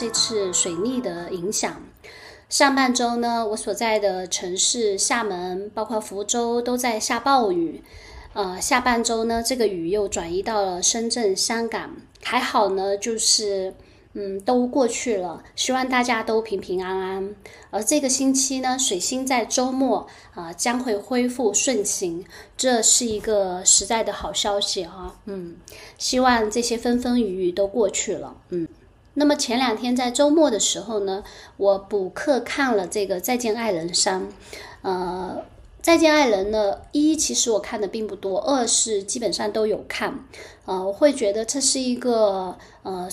这次水逆的影响。上半周呢，我所在的城市厦门，包括福州都在下暴雨。呃，下半周呢，这个雨又转移到了深圳、香港，还好呢，就是。嗯，都过去了，希望大家都平平安安。而这个星期呢，水星在周末啊将会恢复顺行，这是一个实在的好消息哈。嗯，希望这些风风雨雨都过去了。嗯，那么前两天在周末的时候呢，我补课看了这个《再见爱人三》。呃，《再见爱人》呢，一其实我看的并不多，二是基本上都有看。呃，我会觉得这是一个呃。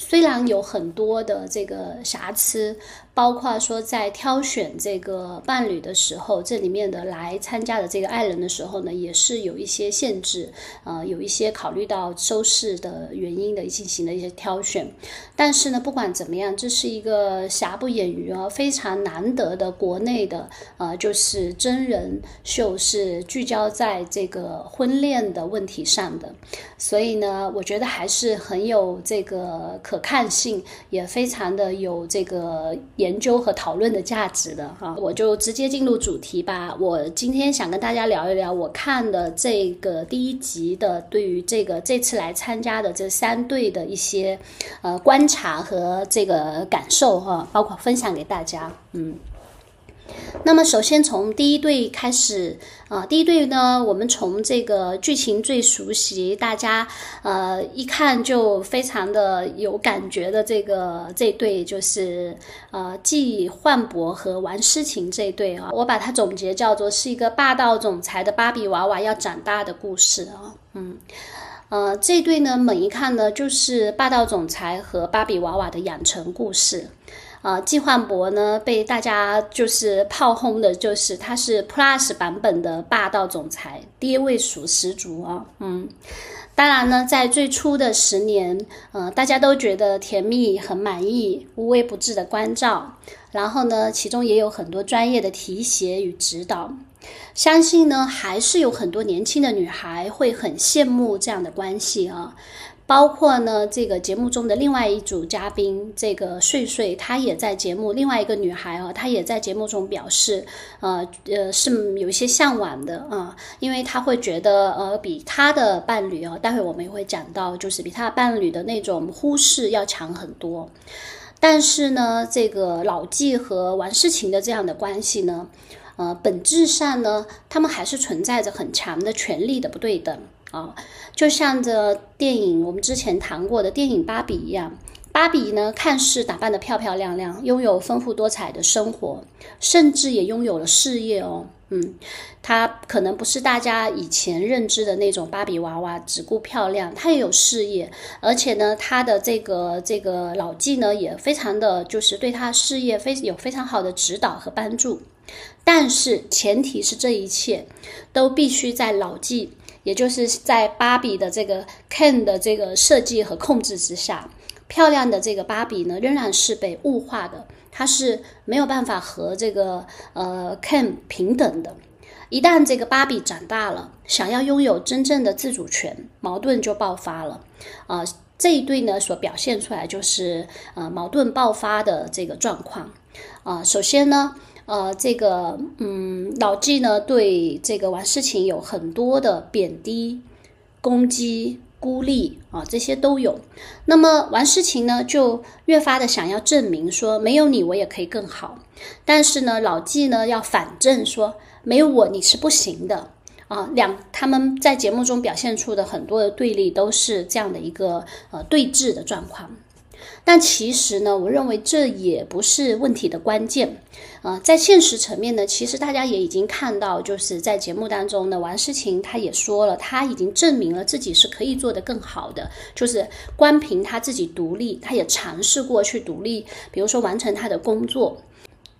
虽然有很多的这个瑕疵。包括说在挑选这个伴侣的时候，这里面的来参加的这个爱人的时候呢，也是有一些限制，呃，有一些考虑到收视的原因的进行的一些挑选。但是呢，不管怎么样，这是一个瑕不掩瑜啊，非常难得的国内的呃，就是真人秀是聚焦在这个婚恋的问题上的，所以呢，我觉得还是很有这个可看性，也非常的有这个也。研究和讨论的价值的哈，我就直接进入主题吧。我今天想跟大家聊一聊我看的这个第一集的，对于这个这次来参加的这三对的一些呃观察和这个感受哈，包括分享给大家，嗯。那么，首先从第一对开始啊，第一对呢，我们从这个剧情最熟悉，大家呃一看就非常的有感觉的这个这对，就是呃季焕博和王诗晴这对啊，我把它总结叫做是一个霸道总裁的芭比娃娃要长大的故事啊，嗯呃这对呢，猛一看呢就是霸道总裁和芭比娃娃的养成故事。啊，季焕博呢被大家就是炮轰的，就是他是 Plus 版本的霸道总裁，爹味属十足啊。嗯，当然呢，在最初的十年，呃，大家都觉得甜蜜，很满意，无微不至的关照。然后呢，其中也有很多专业的提携与指导。相信呢，还是有很多年轻的女孩会很羡慕这样的关系啊。包括呢，这个节目中的另外一组嘉宾，这个睡睡，她也在节目；另外一个女孩啊，她也在节目中表示，呃呃，是有一些向往的啊，因为她会觉得，呃，比她的伴侣啊，待会我们也会讲到，就是比她伴侣的那种忽视要强很多。但是呢，这个老纪和王诗晴的这样的关系呢，呃，本质上呢，他们还是存在着很强的权力的不对等。啊，就像这电影我们之前谈过的电影《芭比》一样，芭比呢看似打扮的漂漂亮亮，拥有丰富多彩的生活，甚至也拥有了事业哦。嗯，她可能不是大家以前认知的那种芭比娃娃，只顾漂亮，她也有事业，而且呢，她的这个这个老纪呢也非常的就是对她事业非有非常好的指导和帮助。但是前提是这一切都必须在老纪。也就是在芭比的这个 Ken 的这个设计和控制之下，漂亮的这个芭比呢，仍然是被物化的，它是没有办法和这个呃 Ken 平等的。一旦这个芭比长大了，想要拥有真正的自主权，矛盾就爆发了。啊，这一对呢所表现出来就是呃矛盾爆发的这个状况。啊，首先呢。呃，这个，嗯，老纪呢对这个王诗晴有很多的贬低、攻击、孤立啊，这些都有。那么王诗晴呢就越发的想要证明说，没有你我也可以更好。但是呢，老纪呢要反证说，没有我你是不行的啊。两他们在节目中表现出的很多的对立，都是这样的一个呃对峙的状况。但其实呢，我认为这也不是问题的关键，呃，在现实层面呢，其实大家也已经看到，就是在节目当中呢，王诗晴她也说了，她已经证明了自己是可以做得更好的，就是光凭她自己独立，她也尝试过去独立，比如说完成她的工作，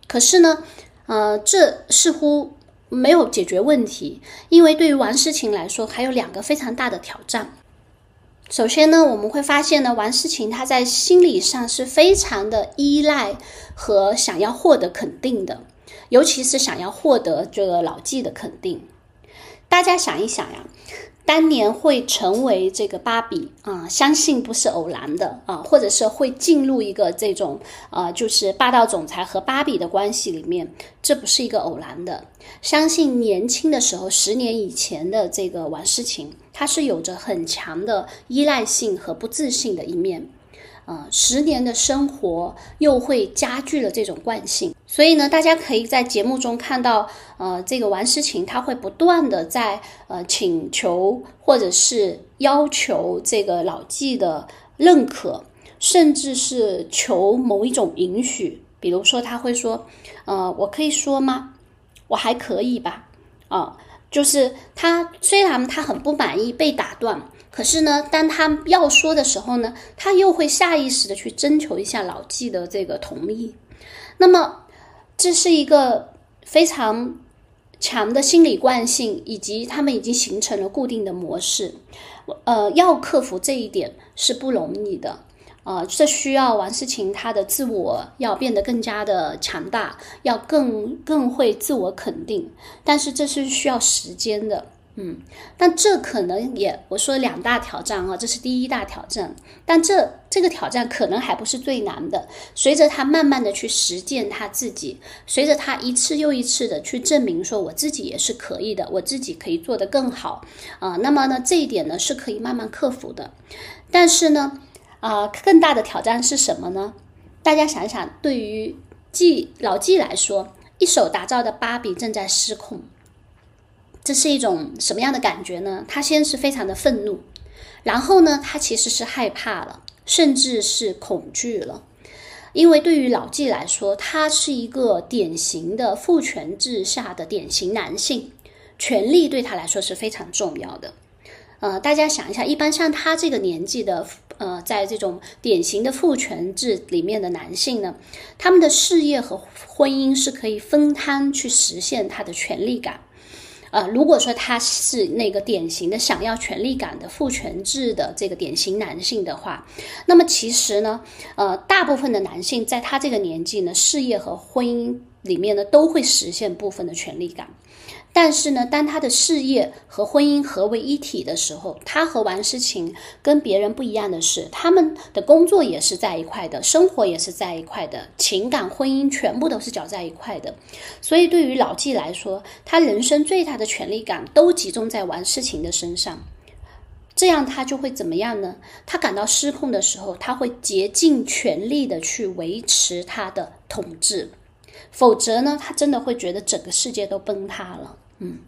可是呢，呃，这似乎没有解决问题，因为对于王诗晴来说，还有两个非常大的挑战。首先呢，我们会发现呢，王诗晴她在心理上是非常的依赖和想要获得肯定的，尤其是想要获得这个老纪的肯定。大家想一想呀。当年会成为这个芭比啊，相信不是偶然的啊，或者是会进入一个这种呃，就是霸道总裁和芭比的关系里面，这不是一个偶然的。相信年轻的时候，十年以前的这个王诗晴，他是有着很强的依赖性和不自信的一面。呃，十年的生活又会加剧了这种惯性，所以呢，大家可以在节目中看到，呃，这个王诗晴她会不断的在呃请求或者是要求这个老纪的认可，甚至是求某一种允许，比如说他会说，呃，我可以说吗？我还可以吧？啊，就是他虽然他很不满意被打断。可是呢，当他要说的时候呢，他又会下意识的去征求一下老纪的这个同意。那么，这是一个非常强的心理惯性，以及他们已经形成了固定的模式。呃，要克服这一点是不容易的。呃，这需要王思晴她的自我要变得更加的强大，要更更会自我肯定。但是这是需要时间的。嗯，但这可能也我说两大挑战啊，这是第一大挑战，但这这个挑战可能还不是最难的。随着他慢慢的去实践他自己，随着他一次又一次的去证明说我自己也是可以的，我自己可以做得更好啊，那么呢这一点呢是可以慢慢克服的。但是呢，啊更大的挑战是什么呢？大家想想，对于季老季来说，一手打造的芭比正在失控。这是一种什么样的感觉呢？他先是非常的愤怒，然后呢，他其实是害怕了，甚至是恐惧了，因为对于老季来说，他是一个典型的父权制下的典型男性，权力对他来说是非常重要的。呃，大家想一下，一般像他这个年纪的，呃，在这种典型的父权制里面的男性呢，他们的事业和婚姻是可以分摊去实现他的权利感。呃，如果说他是那个典型的想要权力感的父权制的这个典型男性的话，那么其实呢，呃，大部分的男性在他这个年纪呢，事业和婚姻里面呢，都会实现部分的权力感。但是呢，当他的事业和婚姻合为一体的时候，他和王诗晴跟别人不一样的是，他们的工作也是在一块的，生活也是在一块的，情感、婚姻全部都是搅在一块的。所以对于老纪来说，他人生最大的权力感都集中在王诗晴的身上，这样他就会怎么样呢？他感到失控的时候，他会竭尽全力的去维持他的统治。否则呢，他真的会觉得整个世界都崩塌了。嗯，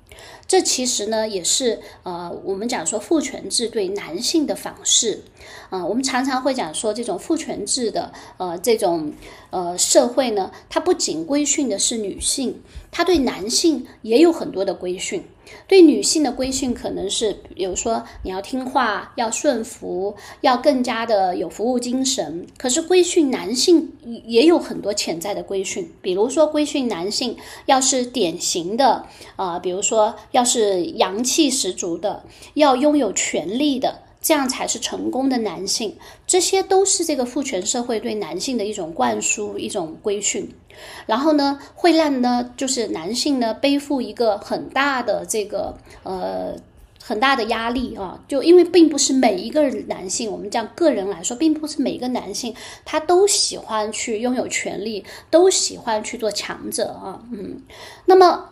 这其实呢，也是呃，我们讲说父权制对男性的反噬。啊，我们常常会讲说，这种父权制的呃这种呃社会呢，它不仅规训的是女性，他对男性也有很多的规训。对女性的规训可能是，比如说你要听话，要顺服，要更加的有服务精神。可是规训男性也有很多潜在的规训，比如说规训男性要是典型的，啊，比如说要是阳气十足的，要拥有权力的。这样才是成功的男性，这些都是这个父权社会对男性的一种灌输、一种规训，然后呢，会让呢，就是男性呢背负一个很大的这个呃很大的压力啊，就因为并不是每一个男性，我们讲个人来说，并不是每一个男性他都喜欢去拥有权利，都喜欢去做强者啊，嗯，那么。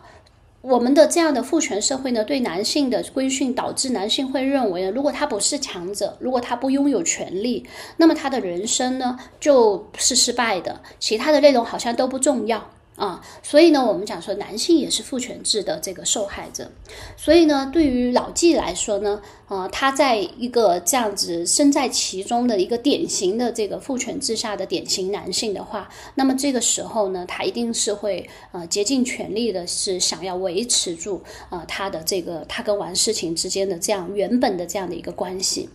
我们的这样的父权社会呢，对男性的规训，导致男性会认为，如果他不是强者，如果他不拥有权利，那么他的人生呢就是失败的，其他的内容好像都不重要。啊，所以呢，我们讲说男性也是父权制的这个受害者，所以呢，对于老纪来说呢，呃，他在一个这样子身在其中的一个典型的这个父权制下的典型男性的话，那么这个时候呢，他一定是会呃竭尽全力的，是想要维持住呃他的这个他跟王诗晴之间的这样原本的这样的一个关系，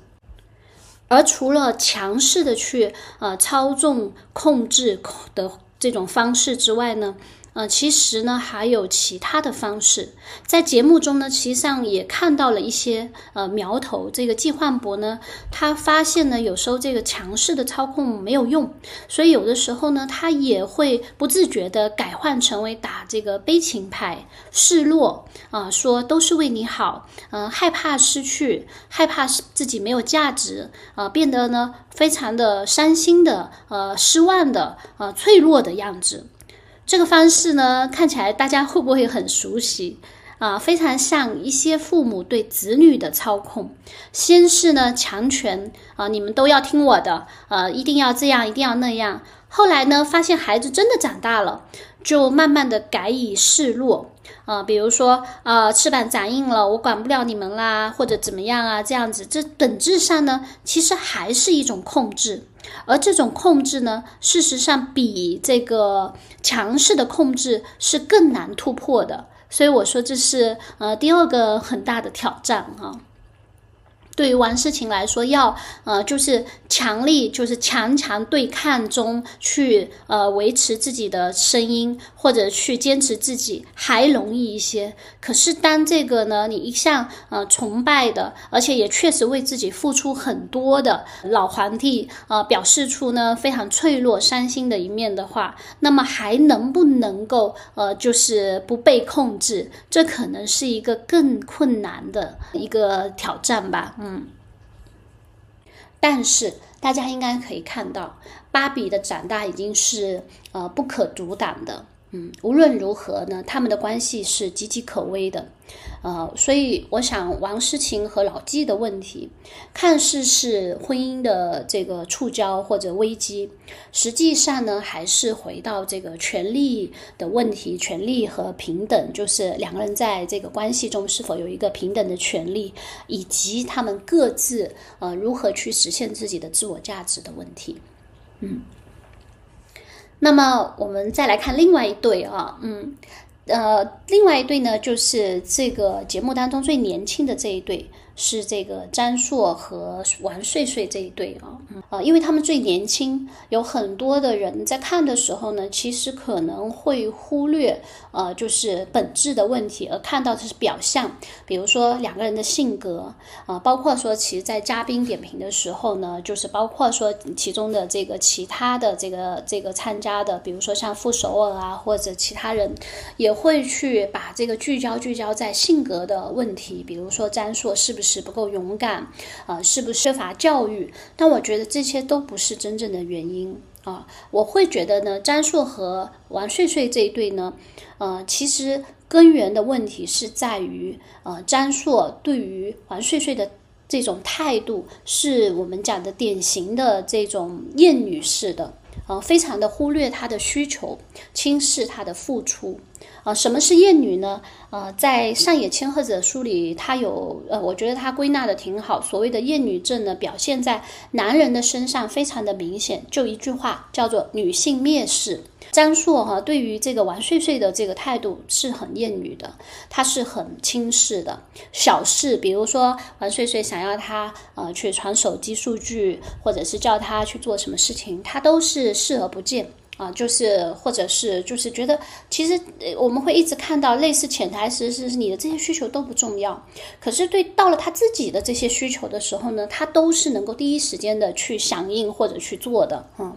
而除了强势的去呃操纵控制的。这种方式之外呢，呃，其实呢还有其他的方式。在节目中呢，实际上也看到了一些呃苗头。这个季焕博呢，他发现呢，有时候这个强势的操控没有用，所以有的时候呢，他也会不自觉的改换成为打这个悲情牌，示弱啊，说都是为你好，嗯，害怕失去，害怕自己没有价值啊，变得呢非常的伤心的，呃，失望的，呃，脆弱的样子。这个方式呢，看起来大家会不会很熟悉啊？非常像一些父母对子女的操控。先是呢强权啊，你们都要听我的，呃，一定要这样，一定要那样。后来呢，发现孩子真的长大了，就慢慢的改以示弱啊，比如说啊，翅膀长硬了，我管不了你们啦，或者怎么样啊，这样子，这本质上呢，其实还是一种控制。而这种控制呢，事实上比这个强势的控制是更难突破的。所以我说这是呃第二个很大的挑战哈。对于王诗晴来说，要呃就是强力，就是强强对抗中去呃维持自己的声音，或者去坚持自己还容易一些。可是当这个呢，你一向呃崇拜的，而且也确实为自己付出很多的老皇帝呃表示出呢非常脆弱、伤心的一面的话，那么还能不能够呃就是不被控制？这可能是一个更困难的一个挑战吧。嗯，但是大家应该可以看到，芭比的长大已经是呃不可阻挡的。嗯，无论如何呢，他们的关系是岌岌可危的。呃，所以我想王诗晴和老纪的问题，看似是婚姻的这个触礁或者危机，实际上呢，还是回到这个权利的问题，权利和平等，就是两个人在这个关系中是否有一个平等的权利，以及他们各自呃如何去实现自己的自我价值的问题。嗯，那么我们再来看另外一对啊，嗯。呃，另外一对呢，就是这个节目当中最年轻的这一对。是这个张硕和王睡睡这一对啊，呃，因为他们最年轻，有很多的人在看的时候呢，其实可能会忽略呃，就是本质的问题，而看到的是表象，比如说两个人的性格啊，包括说其实，在嘉宾点评的时候呢，就是包括说其中的这个其他的这个这个参加的，比如说像傅首尔啊，或者其他人，也会去把这个聚焦聚焦在性格的问题，比如说张硕是不是。是不够勇敢，呃，是不是缺乏教育？但我觉得这些都不是真正的原因啊。我会觉得呢，张硕和王睡睡这一对呢，呃，其实根源的问题是在于，呃，张硕对于王睡睡的这种态度，是我们讲的典型的这种厌女式的，呃，非常的忽略她的需求，轻视她的付出。啊，什么是厌女呢？呃，在上野千鹤子的书里，他有呃，我觉得他归纳的挺好。所谓的厌女症呢，表现在男人的身上非常的明显，就一句话叫做女性蔑视。张硕哈对于这个王睡睡的这个态度是很厌女的，他是很轻视的。小事，比如说王睡睡想要他呃去传手机数据，或者是叫他去做什么事情，他都是视而不见。啊，就是或者是就是觉得，其实我们会一直看到类似潜台词是你的这些需求都不重要，可是对到了他自己的这些需求的时候呢，他都是能够第一时间的去响应或者去做的，嗯，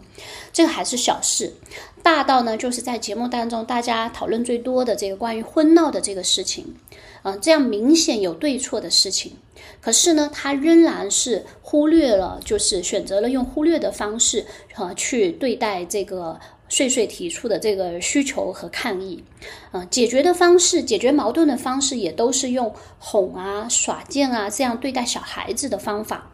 这个还是小事，大到呢就是在节目当中大家讨论最多的这个关于婚闹的这个事情，嗯，这样明显有对错的事情。可是呢，他仍然是忽略了，就是选择了用忽略的方式，呃，去对待这个岁岁提出的这个需求和抗议，嗯，解决的方式，解决矛盾的方式，也都是用哄啊、耍贱啊这样对待小孩子的方法，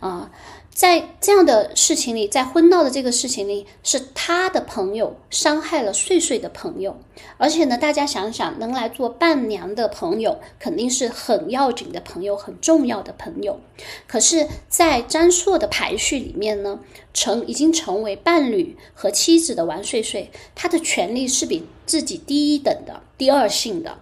啊。在这样的事情里，在婚闹的这个事情里，是他的朋友伤害了睡睡的朋友，而且呢，大家想想，能来做伴娘的朋友，肯定是很要紧的朋友，很重要的朋友。可是，在张硕的排序里面呢，成已经成为伴侣和妻子的王睡睡，他的权利是比自己低一等的，第二性的。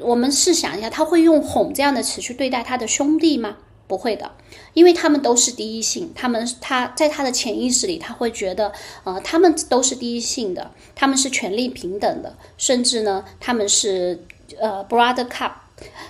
我们试想一下，他会用哄这样的词去对待他的兄弟吗？不会的，因为他们都是第一性，他们他在他的潜意识里，他会觉得，呃，他们都是第一性的，他们是权力平等的，甚至呢，他们是呃 brother cup。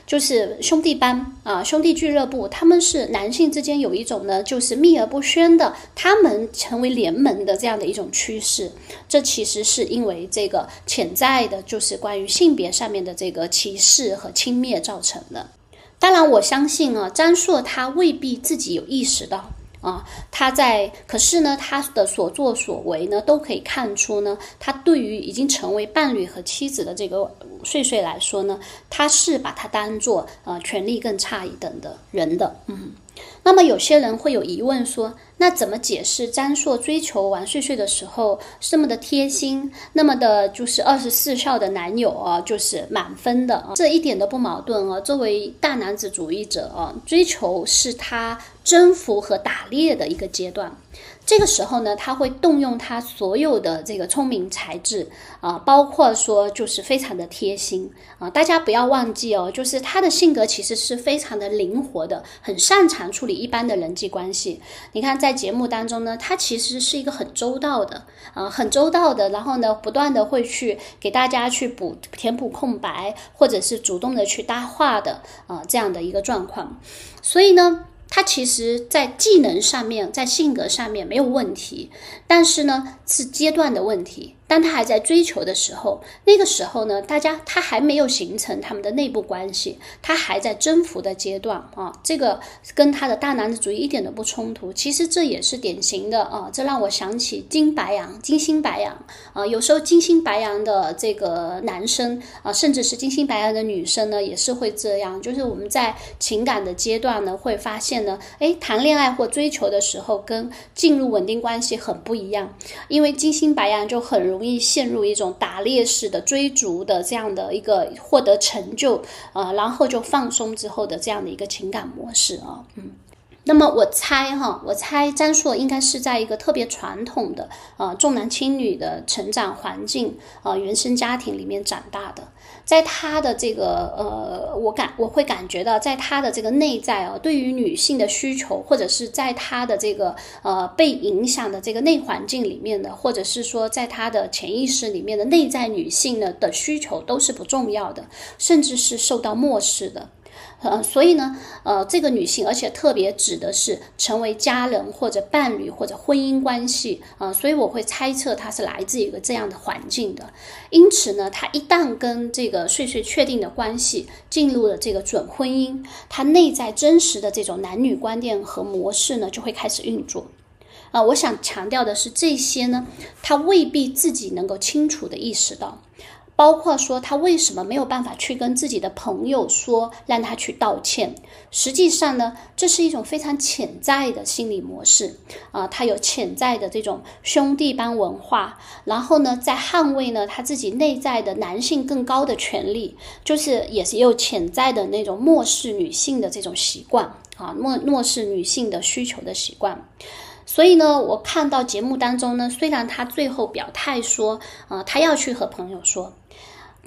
就是兄弟班啊，兄弟俱乐部，他们是男性之间有一种呢，就是秘而不宣的，他们成为联盟的这样的一种趋势。这其实是因为这个潜在的，就是关于性别上面的这个歧视和轻蔑造成的。当然，我相信啊，张硕他未必自己有意识到。啊，他在，可是呢，他的所作所为呢，都可以看出呢，他对于已经成为伴侣和妻子的这个岁岁来说呢，他是把他当做呃权力更差一等的人的，嗯。那么有些人会有疑问说，那怎么解释张硕追求王睡睡的时候是这么的贴心，那么的就是二十四孝的男友啊，就是满分的啊，这一点都不矛盾啊。作为大男子主义者啊，追求是他征服和打猎的一个阶段。这个时候呢，他会动用他所有的这个聪明才智啊，包括说就是非常的贴心啊。大家不要忘记哦，就是他的性格其实是非常的灵活的，很擅长处理一般的人际关系。你看在节目当中呢，他其实是一个很周到的啊，很周到的，然后呢，不断的会去给大家去补填补空白，或者是主动的去搭话的啊，这样的一个状况。所以呢。他其实，在技能上面，在性格上面没有问题，但是呢，是阶段的问题。当他还在追求的时候，那个时候呢，大家他还没有形成他们的内部关系，他还在征服的阶段啊。这个跟他的大男子主义一点都不冲突。其实这也是典型的啊，这让我想起金白羊、金星白羊啊。有时候金星白羊的这个男生啊，甚至是金星白羊的女生呢，也是会这样。就是我们在情感的阶段呢，会发现呢，哎，谈恋爱或追求的时候，跟进入稳定关系很不一样，因为金星白羊就很容。容易陷入一种打猎式的追逐的这样的一个获得成就，呃，然后就放松之后的这样的一个情感模式啊，嗯。那么我猜哈，我猜张硕应该是在一个特别传统的呃重男轻女的成长环境呃原生家庭里面长大的，在他的这个呃，我感我会感觉到，在他的这个内在啊，对于女性的需求，或者是在他的这个呃被影响的这个内环境里面的，或者是说在他的潜意识里面的内在女性呢的需求都是不重要的，甚至是受到漠视的。呃，所以呢，呃，这个女性，而且特别指的是成为家人或者伴侣或者婚姻关系啊，所以我会猜测她是来自一个这样的环境的。因此呢，她一旦跟这个岁岁确定的关系进入了这个准婚姻，她内在真实的这种男女观念和模式呢，就会开始运作。啊，我想强调的是，这些呢，她未必自己能够清楚的意识到。包括说他为什么没有办法去跟自己的朋友说，让他去道歉。实际上呢，这是一种非常潜在的心理模式啊，他有潜在的这种兄弟般文化，然后呢，在捍卫呢他自己内在的男性更高的权利，就是也是有潜在的那种漠视女性的这种习惯啊，漠漠视女性的需求的习惯。所以呢，我看到节目当中呢，虽然他最后表态说，啊，他要去和朋友说。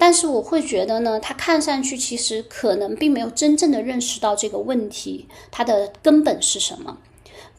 但是我会觉得呢，他看上去其实可能并没有真正的认识到这个问题，它的根本是什么。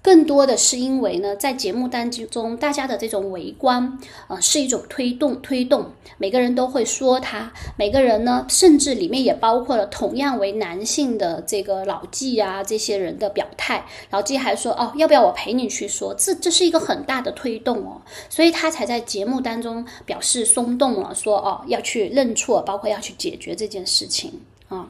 更多的是因为呢，在节目当中，大家的这种围观，呃，是一种推动，推动每个人都会说他，每个人呢，甚至里面也包括了同样为男性的这个老纪啊这些人的表态。老纪还说，哦，要不要我陪你去说？这这是一个很大的推动哦，所以他才在节目当中表示松动了，说哦要去认错，包括要去解决这件事情啊。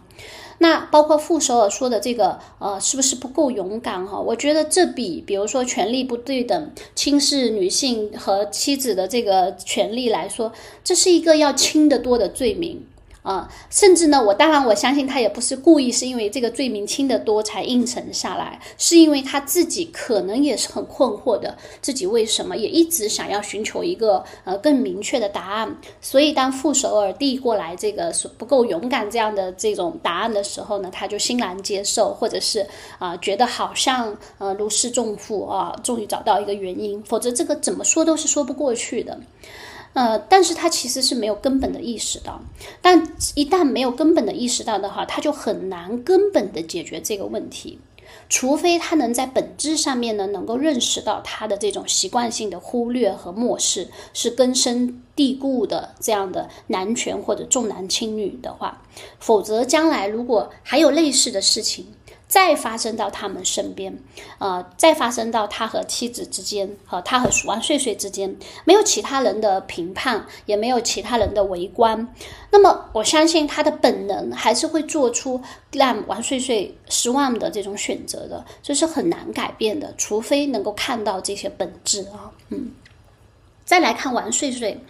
那包括傅首尔说的这个，呃，是不是不够勇敢哈？我觉得这比比如说权力不对等、轻视女性和妻子的这个权利来说，这是一个要轻得多的罪名。啊，甚至呢，我当然我相信他也不是故意，是因为这个罪名轻得多才应承下来，是因为他自己可能也是很困惑的，自己为什么也一直想要寻求一个呃更明确的答案，所以当傅首尔递过来这个不够勇敢这样的这种答案的时候呢，他就欣然接受，或者是啊觉得好像呃如释重负啊，终于找到一个原因，否则这个怎么说都是说不过去的。呃，但是他其实是没有根本的意识到，但一旦没有根本的意识到的话，他就很难根本的解决这个问题。除非他能在本质上面呢，能够认识到他的这种习惯性的忽略和漠视是根深蒂固的这样的男权或者重男轻女的话，否则将来如果还有类似的事情。再发生到他们身边，呃，再发生到他和妻子之间，和他和王睡睡之间，没有其他人的评判，也没有其他人的围观，那么我相信他的本能还是会做出让王睡睡失望的这种选择的，这是很难改变的，除非能够看到这些本质啊，嗯。再来看王睡睡，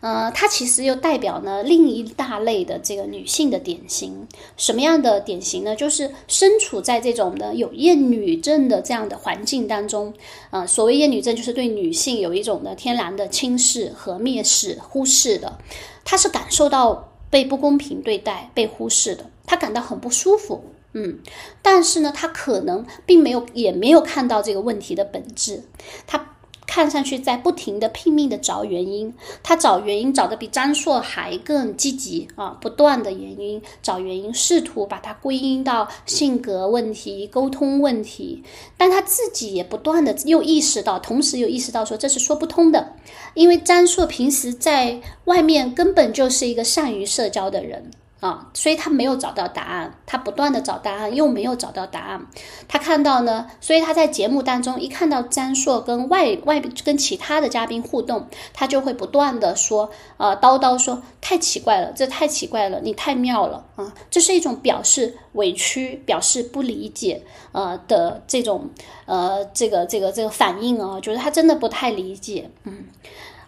呃，它其实又代表呢另一大类的这个女性的典型。什么样的典型呢？就是身处在这种的有厌女症的这样的环境当中，呃，所谓厌女症就是对女性有一种的天然的轻视和蔑视、忽视的。她是感受到被不公平对待、被忽视的，她感到很不舒服。嗯，但是呢，她可能并没有，也没有看到这个问题的本质。她。看上去在不停的拼命的找原因，他找原因找的比张硕还更积极啊，不断的原因找原因，试图把它归因到性格问题、沟通问题，但他自己也不断的又意识到，同时又意识到说这是说不通的，因为张硕平时在外面根本就是一个善于社交的人。啊，所以他没有找到答案，他不断的找答案，又没有找到答案。他看到呢，所以他在节目当中一看到张硕跟外外跟其他的嘉宾互动，他就会不断的说，呃，叨叨说太奇怪了，这太奇怪了，你太妙了啊！这是一种表示委屈、表示不理解，呃的这种呃这个这个这个反应啊，就是他真的不太理解，嗯，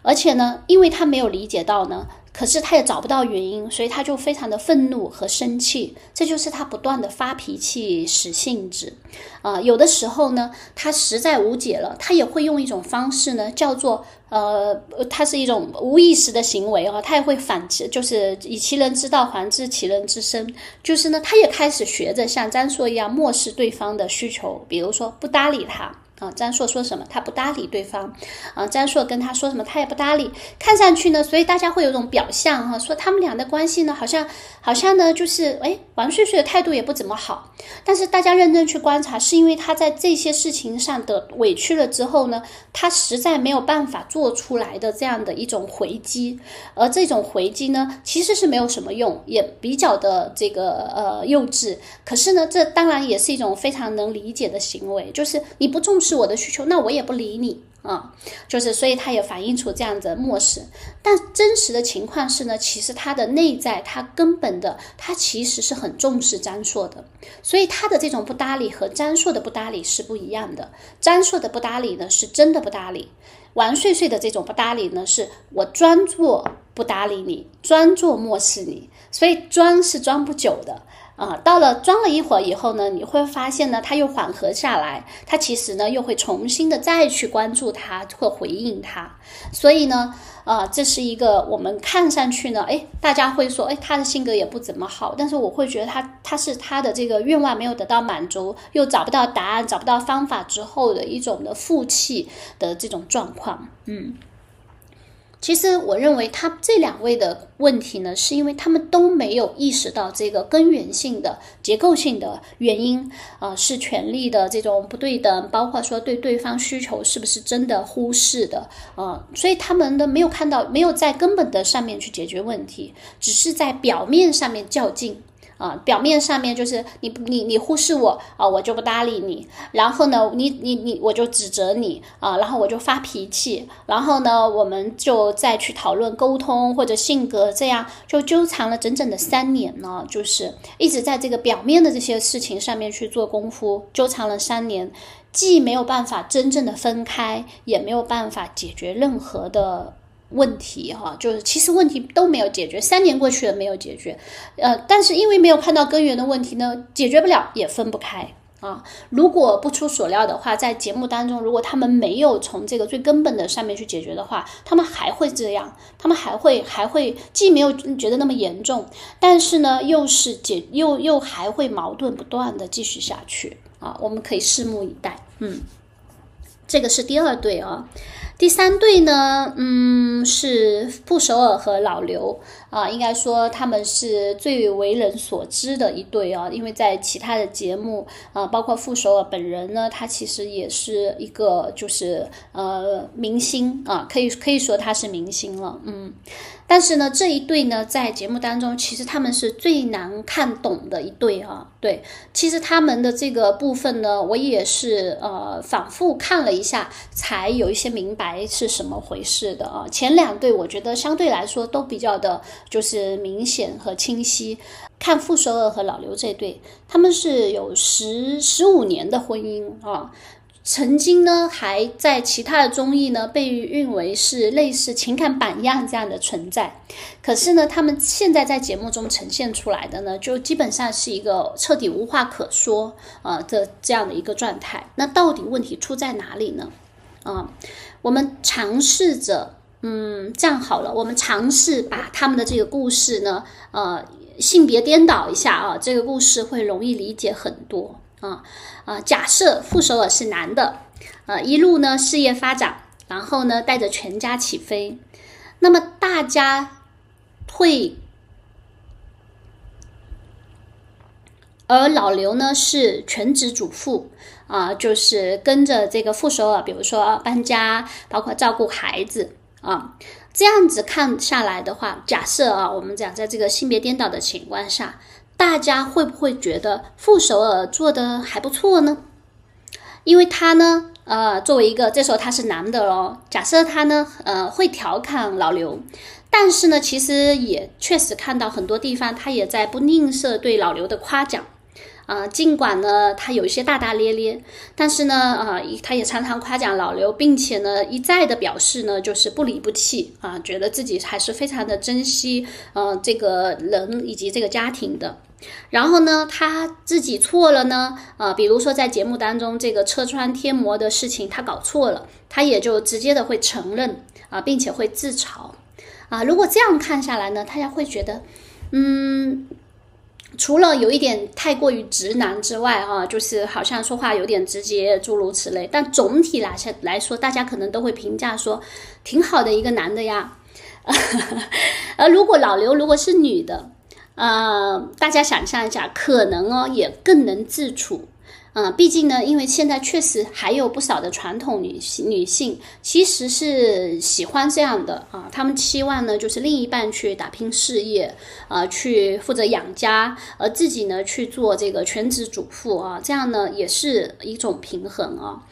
而且呢，因为他没有理解到呢。可是他也找不到原因，所以他就非常的愤怒和生气，这就是他不断的发脾气使性子。啊，有的时候呢，他实在无解了，他也会用一种方式呢，叫做呃，他是一种无意识的行为啊，他也会反其，就是以其人之道还治其人之身，就是呢，他也开始学着像张硕一样漠视对方的需求，比如说不搭理他。啊，张硕说什么，他不搭理对方。啊，张硕跟他说什么，他也不搭理。看上去呢，所以大家会有种表象哈，说他们俩的关系呢，好像好像呢，就是哎，王睡睡的态度也不怎么好。但是大家认真去观察，是因为他在这些事情上的委屈了之后呢，他实在没有办法做出来的这样的一种回击。而这种回击呢，其实是没有什么用，也比较的这个呃幼稚。可是呢，这当然也是一种非常能理解的行为，就是你不重视。是我的需求，那我也不理你啊，就是所以他也反映出这样的漠视。但真实的情况是呢，其实他的内在，他根本的，他其实是很重视张硕的。所以他的这种不搭理和张硕的不搭理是不一样的。张硕的不搭理呢，是真的不搭理；王睡睡的这种不搭理呢，是我装作不搭理你，装作漠视你。所以装是装不久的。啊，到了装了一会儿以后呢，你会发现呢，他又缓和下来，他其实呢又会重新的再去关注他或回应他，所以呢，啊，这是一个我们看上去呢，哎，大家会说，哎，他的性格也不怎么好，但是我会觉得他他是他的这个愿望没有得到满足，又找不到答案，找不到方法之后的一种的负气的这种状况，嗯。其实我认为他这两位的问题呢，是因为他们都没有意识到这个根源性的结构性的原因啊，是权力的这种不对等，包括说对对方需求是不是真的忽视的啊，所以他们的没有看到，没有在根本的上面去解决问题，只是在表面上面较劲。啊，表面上面就是你你你忽视我啊，我就不搭理你。然后呢，你你你我就指责你啊，然后我就发脾气。然后呢，我们就再去讨论沟通或者性格，这样就纠缠了整整的三年呢，就是一直在这个表面的这些事情上面去做功夫，纠缠了三年，既没有办法真正的分开，也没有办法解决任何的。问题哈，就是其实问题都没有解决，三年过去了没有解决，呃，但是因为没有看到根源的问题呢，解决不了也分不开啊。如果不出所料的话，在节目当中，如果他们没有从这个最根本的上面去解决的话，他们还会这样，他们还会还会既没有觉得那么严重，但是呢，又是解又又还会矛盾不断的继续下去啊。我们可以拭目以待，嗯，这个是第二对啊。第三对呢，嗯，是傅首尔和老刘啊，应该说他们是最为人所知的一对啊，因为在其他的节目啊，包括傅首尔本人呢，他其实也是一个就是呃明星啊，可以可以说他是明星了，嗯。但是呢，这一对呢，在节目当中，其实他们是最难看懂的一对啊。对，其实他们的这个部分呢，我也是呃反复看了一下，才有一些明白是什么回事的啊。前两对我觉得相对来说都比较的，就是明显和清晰。看傅首尔和老刘这对，他们是有十十五年的婚姻啊。曾经呢，还在其他的综艺呢被誉为是类似情感榜样这样的存在。可是呢，他们现在在节目中呈现出来的呢，就基本上是一个彻底无话可说啊的这样的一个状态。那到底问题出在哪里呢？啊，我们尝试着，嗯，这样好了，我们尝试把他们的这个故事呢，呃，性别颠倒一下啊，这个故事会容易理解很多。啊啊！假设傅首尔是男的，呃，一路呢事业发展，然后呢带着全家起飞，那么大家会，而老刘呢是全职主妇啊，就是跟着这个傅首尔，比如说搬家，包括照顾孩子啊，这样子看下来的话，假设啊，我们讲在这个性别颠倒的情况下。大家会不会觉得傅首尔做的还不错呢？因为他呢，呃，作为一个这时候他是男的咯，假设他呢，呃，会调侃老刘，但是呢，其实也确实看到很多地方，他也在不吝啬对老刘的夸奖。啊，尽管呢，他有一些大大咧咧，但是呢，啊，他也常常夸奖老刘，并且呢，一再的表示呢，就是不离不弃啊，觉得自己还是非常的珍惜，呃，这个人以及这个家庭的。然后呢，他自己错了呢，啊，比如说在节目当中这个车窗贴膜的事情，他搞错了，他也就直接的会承认啊，并且会自嘲啊。如果这样看下来呢，大家会觉得，嗯。除了有一点太过于直男之外，啊，就是好像说话有点直接，诸如此类。但总体来下来说，大家可能都会评价说，挺好的一个男的呀。而如果老刘如果是女的，呃，大家想象一下，可能哦也更能自处。嗯，毕竟呢，因为现在确实还有不少的传统女性女性其实是喜欢这样的啊，她们期望呢就是另一半去打拼事业，啊，去负责养家，而自己呢去做这个全职主妇啊，这样呢也是一种平衡啊，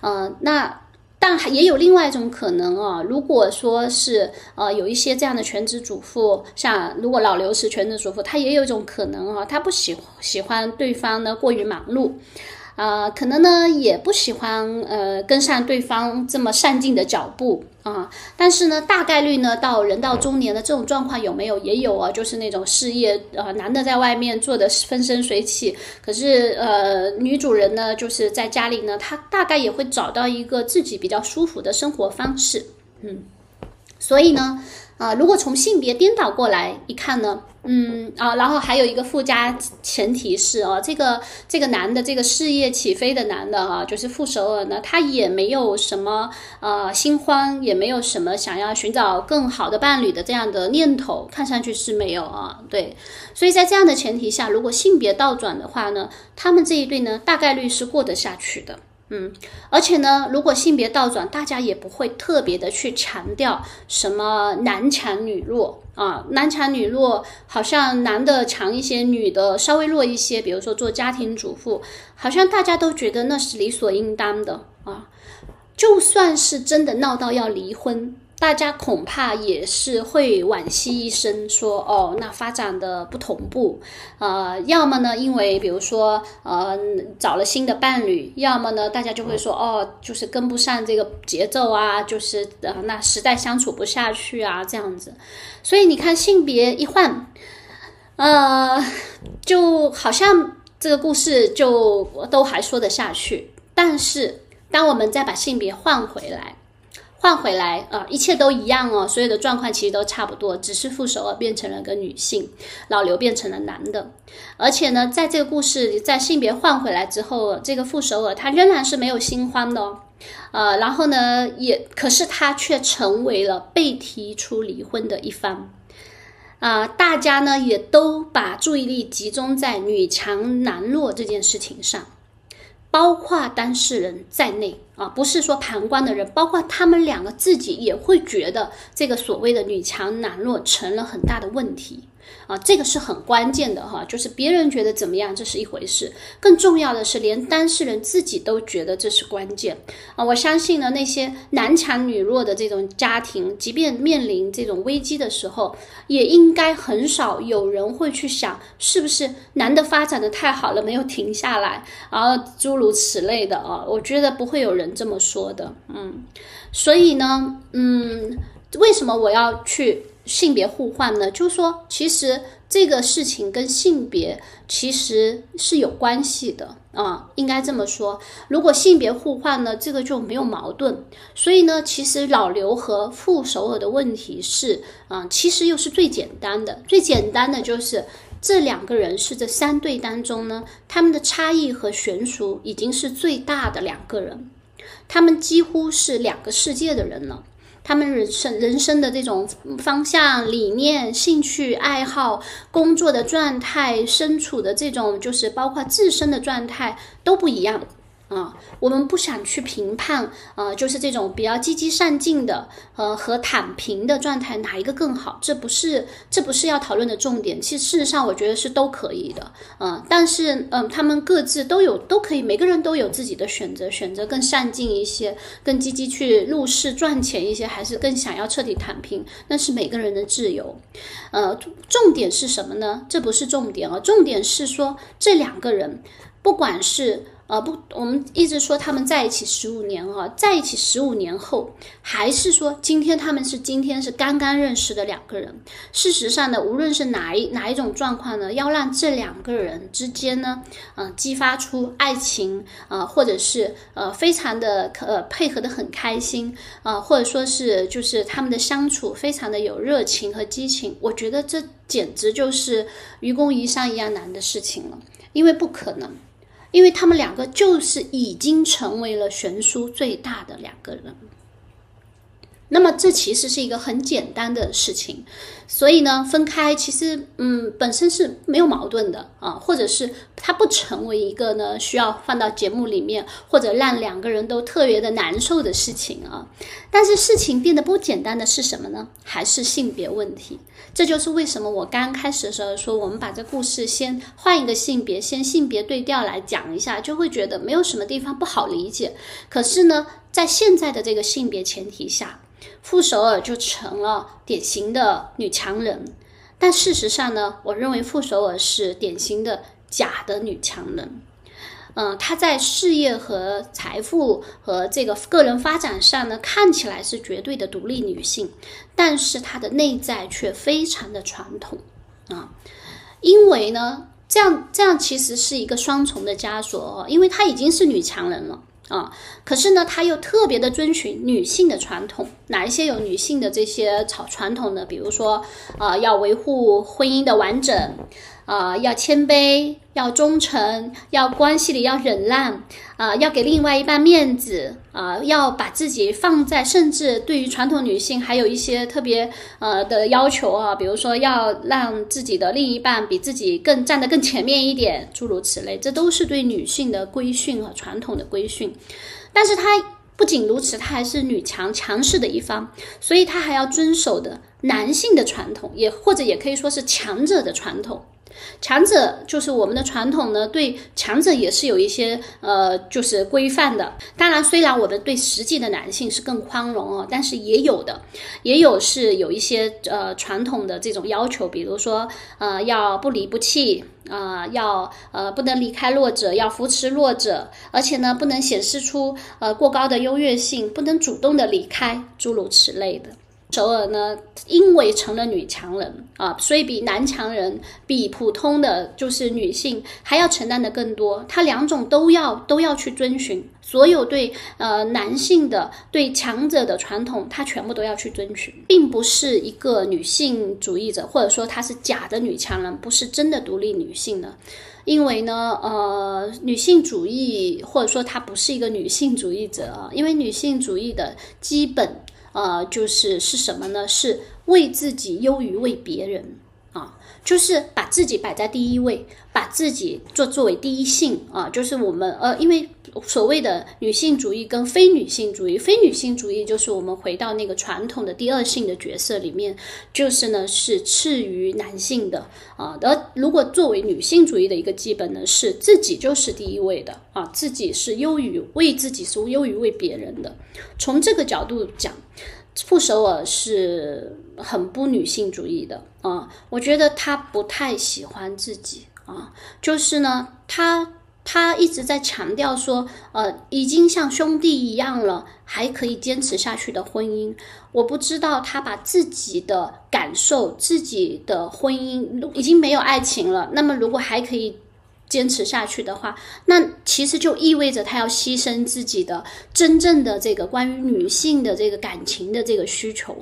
嗯，那。但还也有另外一种可能啊，如果说是呃有一些这样的全职主妇，像如果老刘是全职主妇，他也有一种可能啊，他不喜喜欢对方呢过于忙碌。啊，可能呢也不喜欢呃跟上对方这么上进的脚步啊，但是呢大概率呢到人到中年的这种状况有没有？也有啊，就是那种事业呃男的在外面做的风生水起，可是呃女主人呢就是在家里呢，她大概也会找到一个自己比较舒服的生活方式，嗯，所以呢。啊，如果从性别颠倒过来一看呢，嗯啊，然后还有一个附加前提是哦，这个这个男的，这个事业起飞的男的哈，就是傅首尔呢，他也没有什么呃新欢，也没有什么想要寻找更好的伴侣的这样的念头，看上去是没有啊，对，所以在这样的前提下，如果性别倒转的话呢，他们这一对呢，大概率是过得下去的。嗯，而且呢，如果性别倒转，大家也不会特别的去强调什么男强女弱。啊，男强女弱，好像男的强一些，女的稍微弱一些。比如说做家庭主妇，好像大家都觉得那是理所应当的啊。就算是真的闹到要离婚。大家恐怕也是会惋惜一声，说哦，那发展的不同步，呃，要么呢，因为比如说呃找了新的伴侣，要么呢，大家就会说哦，就是跟不上这个节奏啊，就是呃那实在相处不下去啊，这样子。所以你看性别一换，呃，就好像这个故事就都还说得下去。但是当我们再把性别换回来。换回来啊，一切都一样哦，所有的状况其实都差不多，只是傅首尔变成了个女性，老刘变成了男的。而且呢，在这个故事里，在性别换回来之后，这个傅首尔他仍然是没有新欢的哦，呃，然后呢，也可是他却成为了被提出离婚的一方。啊，大家呢也都把注意力集中在女强男弱这件事情上，包括当事人在内啊，不是说旁观的人，包括他们两个自己也会觉得这个所谓的女强男弱成了很大的问题。啊，这个是很关键的哈，就是别人觉得怎么样，这是一回事，更重要的是，连当事人自己都觉得这是关键啊。我相信呢，那些男强女弱的这种家庭，即便面临这种危机的时候，也应该很少有人会去想，是不是男的发展的太好了，没有停下来，然后诸如此类的啊。我觉得不会有人这么说的，嗯。所以呢，嗯，为什么我要去？性别互换呢，就是说，其实这个事情跟性别其实是有关系的啊，应该这么说。如果性别互换呢，这个就没有矛盾。所以呢，其实老刘和傅首尔的问题是，啊，其实又是最简单的。最简单的就是这两个人是这三对当中呢，他们的差异和悬殊已经是最大的两个人，他们几乎是两个世界的人了。他们人生人生的这种方向、理念、兴趣爱好、工作的状态、身处的这种就是包括自身的状态都不一样。啊，我们不想去评判，呃，就是这种比较积极上进的，呃，和躺平的状态哪一个更好？这不是，这不是要讨论的重点。其实事实上，我觉得是都可以的，嗯，但是，嗯，他们各自都有，都可以，每个人都有自己的选择，选择更上进一些，更积极去入市赚钱一些，还是更想要彻底躺平，那是每个人的自由。呃，重点是什么呢？这不是重点啊，重点是说这两个人，不管是。呃不，我们一直说他们在一起十五年哈，在一起十五年后，还是说今天他们是今天是刚刚认识的两个人。事实上呢，无论是哪一哪一种状况呢，要让这两个人之间呢，嗯，激发出爱情啊，或者是呃非常的呃配合的很开心啊，或者说是就是他们的相处非常的有热情和激情，我觉得这简直就是愚公移山一样难的事情了，因为不可能。因为他们两个就是已经成为了悬殊最大的两个人，那么这其实是一个很简单的事情。所以呢，分开其实嗯本身是没有矛盾的啊，或者是它不成为一个呢需要放到节目里面，或者让两个人都特别的难受的事情啊。但是事情变得不简单的是什么呢？还是性别问题。这就是为什么我刚开始的时候说，我们把这故事先换一个性别，先性别对调来讲一下，就会觉得没有什么地方不好理解。可是呢，在现在的这个性别前提下。傅首尔就成了典型的女强人，但事实上呢，我认为傅首尔是典型的假的女强人。嗯，她在事业和财富和这个个人发展上呢，看起来是绝对的独立女性，但是她的内在却非常的传统啊。因为呢，这样这样其实是一个双重的枷锁，因为她已经是女强人了。啊，可是呢，她又特别的遵循女性的传统，哪一些有女性的这些传传统的？比如说，啊，要维护婚姻的完整。啊，要谦卑，要忠诚，要关系里要忍让，啊，要给另外一半面子，啊，要把自己放在，甚至对于传统女性还有一些特别呃的要求啊，比如说要让自己的另一半比自己更站得更前面一点，诸如此类，这都是对女性的规训和传统的规训。但是她不仅如此，她还是女强强势的一方，所以她还要遵守的男性的传统，也或者也可以说是强者的传统。强者就是我们的传统呢，对强者也是有一些呃，就是规范的。当然，虽然我们对实际的男性是更宽容哦，但是也有的，也有是有一些呃传统的这种要求，比如说呃要不离不弃啊，要呃不能离开弱者，要扶持弱者，而且呢不能显示出呃过高的优越性，不能主动的离开，诸如此类的。首尔呢，因为成了女强人啊，所以比男强人、比普通的就是女性还要承担的更多。她两种都要都要去遵循，所有对呃男性的、对强者的传统，她全部都要去遵循，并不是一个女性主义者，或者说她是假的女强人，不是真的独立女性的。因为呢，呃，女性主义或者说她不是一个女性主义者啊，因为女性主义的基本。呃，就是是什么呢？是为自己优于为别人，就是把自己摆在第一位，把自己做作为第一性啊，就是我们呃，因为所谓的女性主义跟非女性主义，非女性主义就是我们回到那个传统的第二性的角色里面，就是呢是次于男性的啊，而如果作为女性主义的一个基本呢，是自己就是第一位的啊，自己是优于为自己是优于为别人的，从这个角度讲。傅首尔是很不女性主义的啊，我觉得他不太喜欢自己啊，就是呢，他他一直在强调说，呃，已经像兄弟一样了，还可以坚持下去的婚姻，我不知道他把自己的感受、自己的婚姻已经没有爱情了，那么如果还可以。坚持下去的话，那其实就意味着他要牺牲自己的真正的这个关于女性的这个感情的这个需求。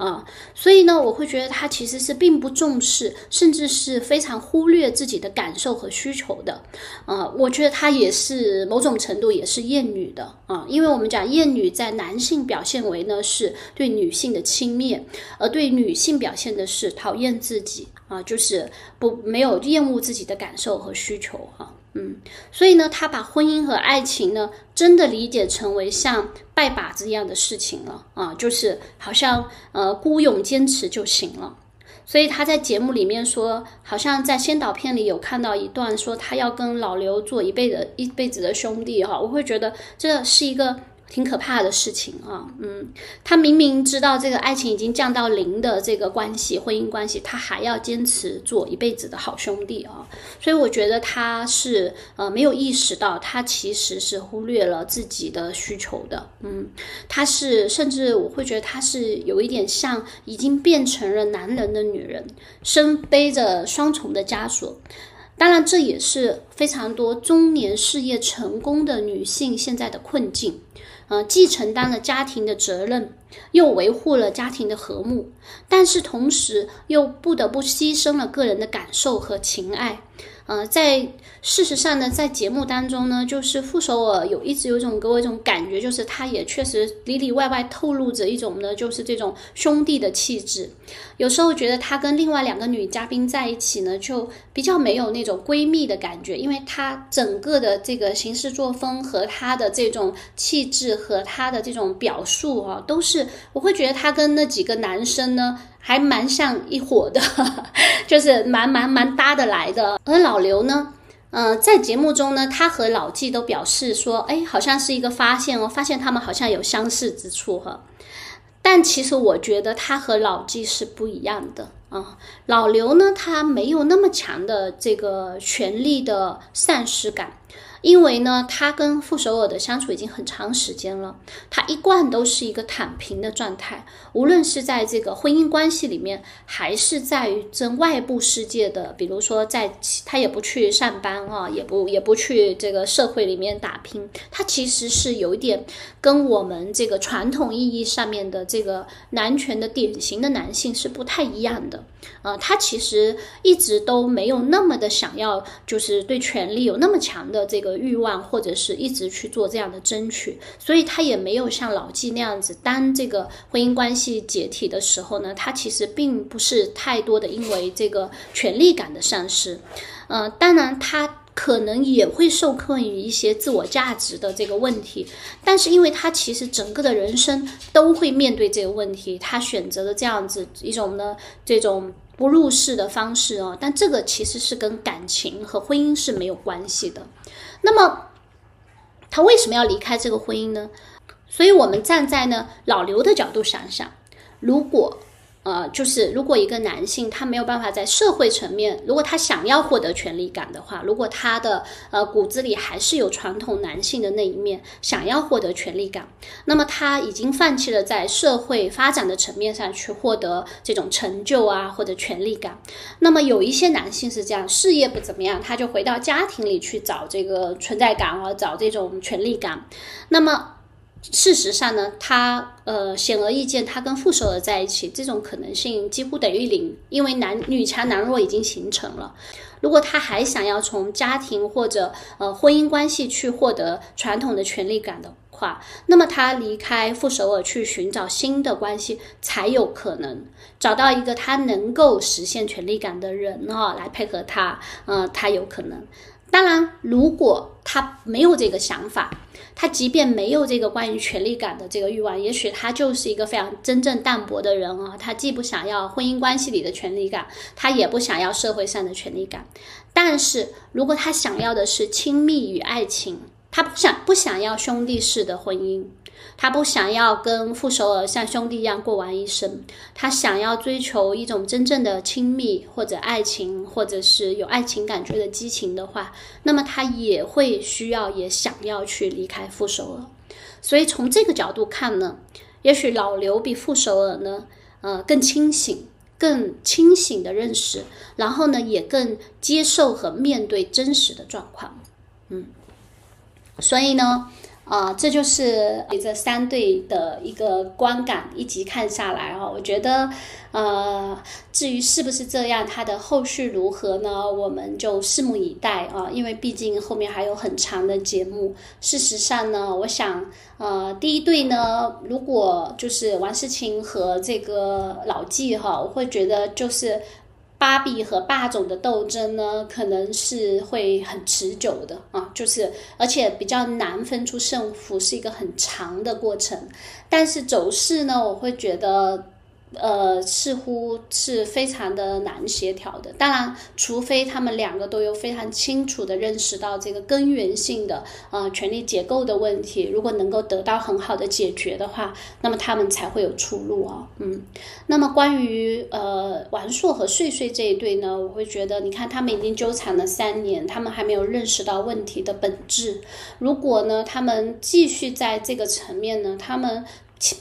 啊，所以呢，我会觉得他其实是并不重视，甚至是非常忽略自己的感受和需求的。啊，我觉得他也是某种程度也是厌女的啊，因为我们讲厌女在男性表现为呢是对女性的轻蔑，而对女性表现的是讨厌自己啊，就是不没有厌恶自己的感受和需求哈。嗯，所以呢，他把婚姻和爱情呢，真的理解成为像拜把子一样的事情了啊，就是好像呃孤勇坚持就行了。所以他在节目里面说，好像在先导片里有看到一段说他要跟老刘做一辈子一辈子的兄弟哈，我会觉得这是一个。挺可怕的事情啊，嗯，他明明知道这个爱情已经降到零的这个关系，婚姻关系，他还要坚持做一辈子的好兄弟啊，所以我觉得他是呃没有意识到，他其实是忽略了自己的需求的，嗯，他是甚至我会觉得他是有一点像已经变成了男人的女人，身背着双重的枷锁，当然这也是非常多中年事业成功的女性现在的困境。呃，既承担了家庭的责任，又维护了家庭的和睦，但是同时又不得不牺牲了个人的感受和情爱。呃，在事实上呢，在节目当中呢，就是傅首尔有一直有一种给我一种感觉，就是他也确实里里外外透露着一种呢，就是这种兄弟的气质。有时候觉得他跟另外两个女嘉宾在一起呢，就比较没有那种闺蜜的感觉，因为他整个的这个行事作风和他的这种气质和他的这种表述啊，都是我会觉得他跟那几个男生呢。还蛮像一伙的，就是蛮蛮蛮搭得来的。而老刘呢，呃，在节目中呢，他和老纪都表示说，哎，好像是一个发现哦，发现他们好像有相似之处哈。但其实我觉得他和老纪是不一样的啊。老刘呢，他没有那么强的这个权力的丧失感。因为呢，他跟傅首尔的相处已经很长时间了，他一贯都是一个躺平的状态，无论是在这个婚姻关系里面，还是在于这外部世界的，比如说在他也不去上班啊，也不也不去这个社会里面打拼，他其实是有一点跟我们这个传统意义上面的这个男权的典型的男性是不太一样的。呃，他其实一直都没有那么的想要，就是对权力有那么强的这个欲望，或者是一直去做这样的争取，所以他也没有像老纪那样子，当这个婚姻关系解体的时候呢，他其实并不是太多的因为这个权力感的丧失。呃，当然他。可能也会受困于一些自我价值的这个问题，但是因为他其实整个的人生都会面对这个问题，他选择了这样子一种呢这种不入世的方式哦，但这个其实是跟感情和婚姻是没有关系的。那么他为什么要离开这个婚姻呢？所以我们站在呢老刘的角度想想，如果。呃，就是如果一个男性他没有办法在社会层面，如果他想要获得权利感的话，如果他的呃骨子里还是有传统男性的那一面，想要获得权利感，那么他已经放弃了在社会发展的层面上去获得这种成就啊或者权利感。那么有一些男性是这样，事业不怎么样，他就回到家庭里去找这个存在感啊，找这种权利感。那么。事实上呢，他呃显而易见，他跟傅首尔在一起这种可能性几乎等于零，因为男女强男弱已经形成了。如果他还想要从家庭或者呃婚姻关系去获得传统的权利感的话，那么他离开傅首尔去寻找新的关系才有可能找到一个他能够实现权利感的人啊来配合他，呃，他有可能。当然，如果他没有这个想法，他即便没有这个关于权力感的这个欲望，也许他就是一个非常真正淡薄的人啊。他既不想要婚姻关系里的权力感，他也不想要社会上的权力感。但是如果他想要的是亲密与爱情，他不想不想要兄弟式的婚姻。他不想要跟傅首尔像兄弟一样过完一生，他想要追求一种真正的亲密或者爱情，或者是有爱情感觉的激情的话，那么他也会需要也想要去离开傅首尔。所以从这个角度看呢，也许老刘比傅首尔呢，呃，更清醒、更清醒的认识，然后呢，也更接受和面对真实的状况。嗯，所以呢。啊，这就是这三对的一个观感，一集看下来啊，我觉得，呃，至于是不是这样，它的后续如何呢？我们就拭目以待啊，因为毕竟后面还有很长的节目。事实上呢，我想，呃，第一对呢，如果就是王诗晴和这个老纪哈，我会觉得就是。芭比和霸总的斗争呢，可能是会很持久的啊，就是而且比较难分出胜负，是一个很长的过程。但是走势呢，我会觉得。呃，似乎是非常的难协调的。当然，除非他们两个都有非常清楚的认识到这个根源性的呃权力结构的问题，如果能够得到很好的解决的话，那么他们才会有出路啊。嗯，那么关于呃王朔和岁岁这一对呢，我会觉得，你看他们已经纠缠了三年，他们还没有认识到问题的本质。如果呢，他们继续在这个层面呢，他们。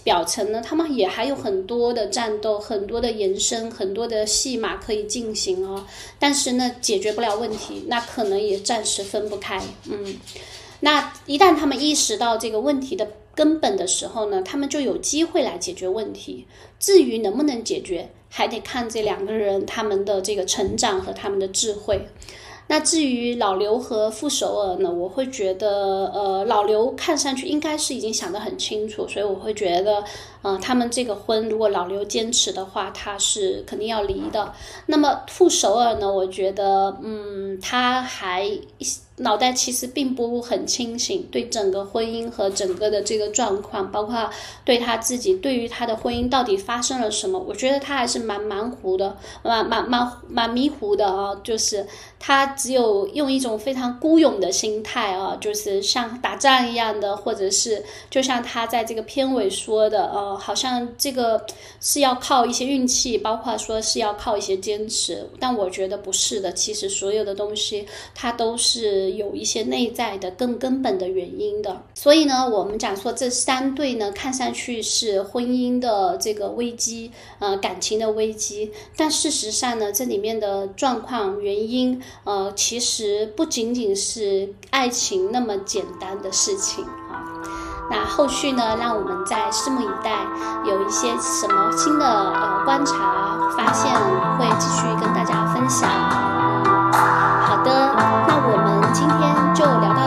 表层呢，他们也还有很多的战斗，很多的延伸，很多的戏码可以进行哦。但是呢，解决不了问题，那可能也暂时分不开。嗯，那一旦他们意识到这个问题的根本的时候呢，他们就有机会来解决问题。至于能不能解决，还得看这两个人他们的这个成长和他们的智慧。那至于老刘和傅首尔呢，我会觉得，呃，老刘看上去应该是已经想得很清楚，所以我会觉得，嗯，他们这个婚如果老刘坚持的话，他是肯定要离的。那么傅首尔呢，我觉得，嗯，他还。脑袋其实并不很清醒，对整个婚姻和整个的这个状况，包括对他自己，对于他的婚姻到底发生了什么，我觉得他还是蛮蛮糊的，蛮蛮蛮蛮迷糊的啊。就是他只有用一种非常孤勇的心态啊，就是像打仗一样的，或者是就像他在这个片尾说的，呃，好像这个是要靠一些运气，包括说是要靠一些坚持，但我觉得不是的。其实所有的东西，它都是。有一些内在的更根本的原因的，所以呢，我们讲说这三对呢，看上去是婚姻的这个危机，呃，感情的危机，但事实上呢，这里面的状况原因，呃，其实不仅仅是爱情那么简单的事情啊。那后续呢？让我们再拭目以待，有一些什么新的呃观察发现会继续跟大家分享。好的，那我们今天就聊。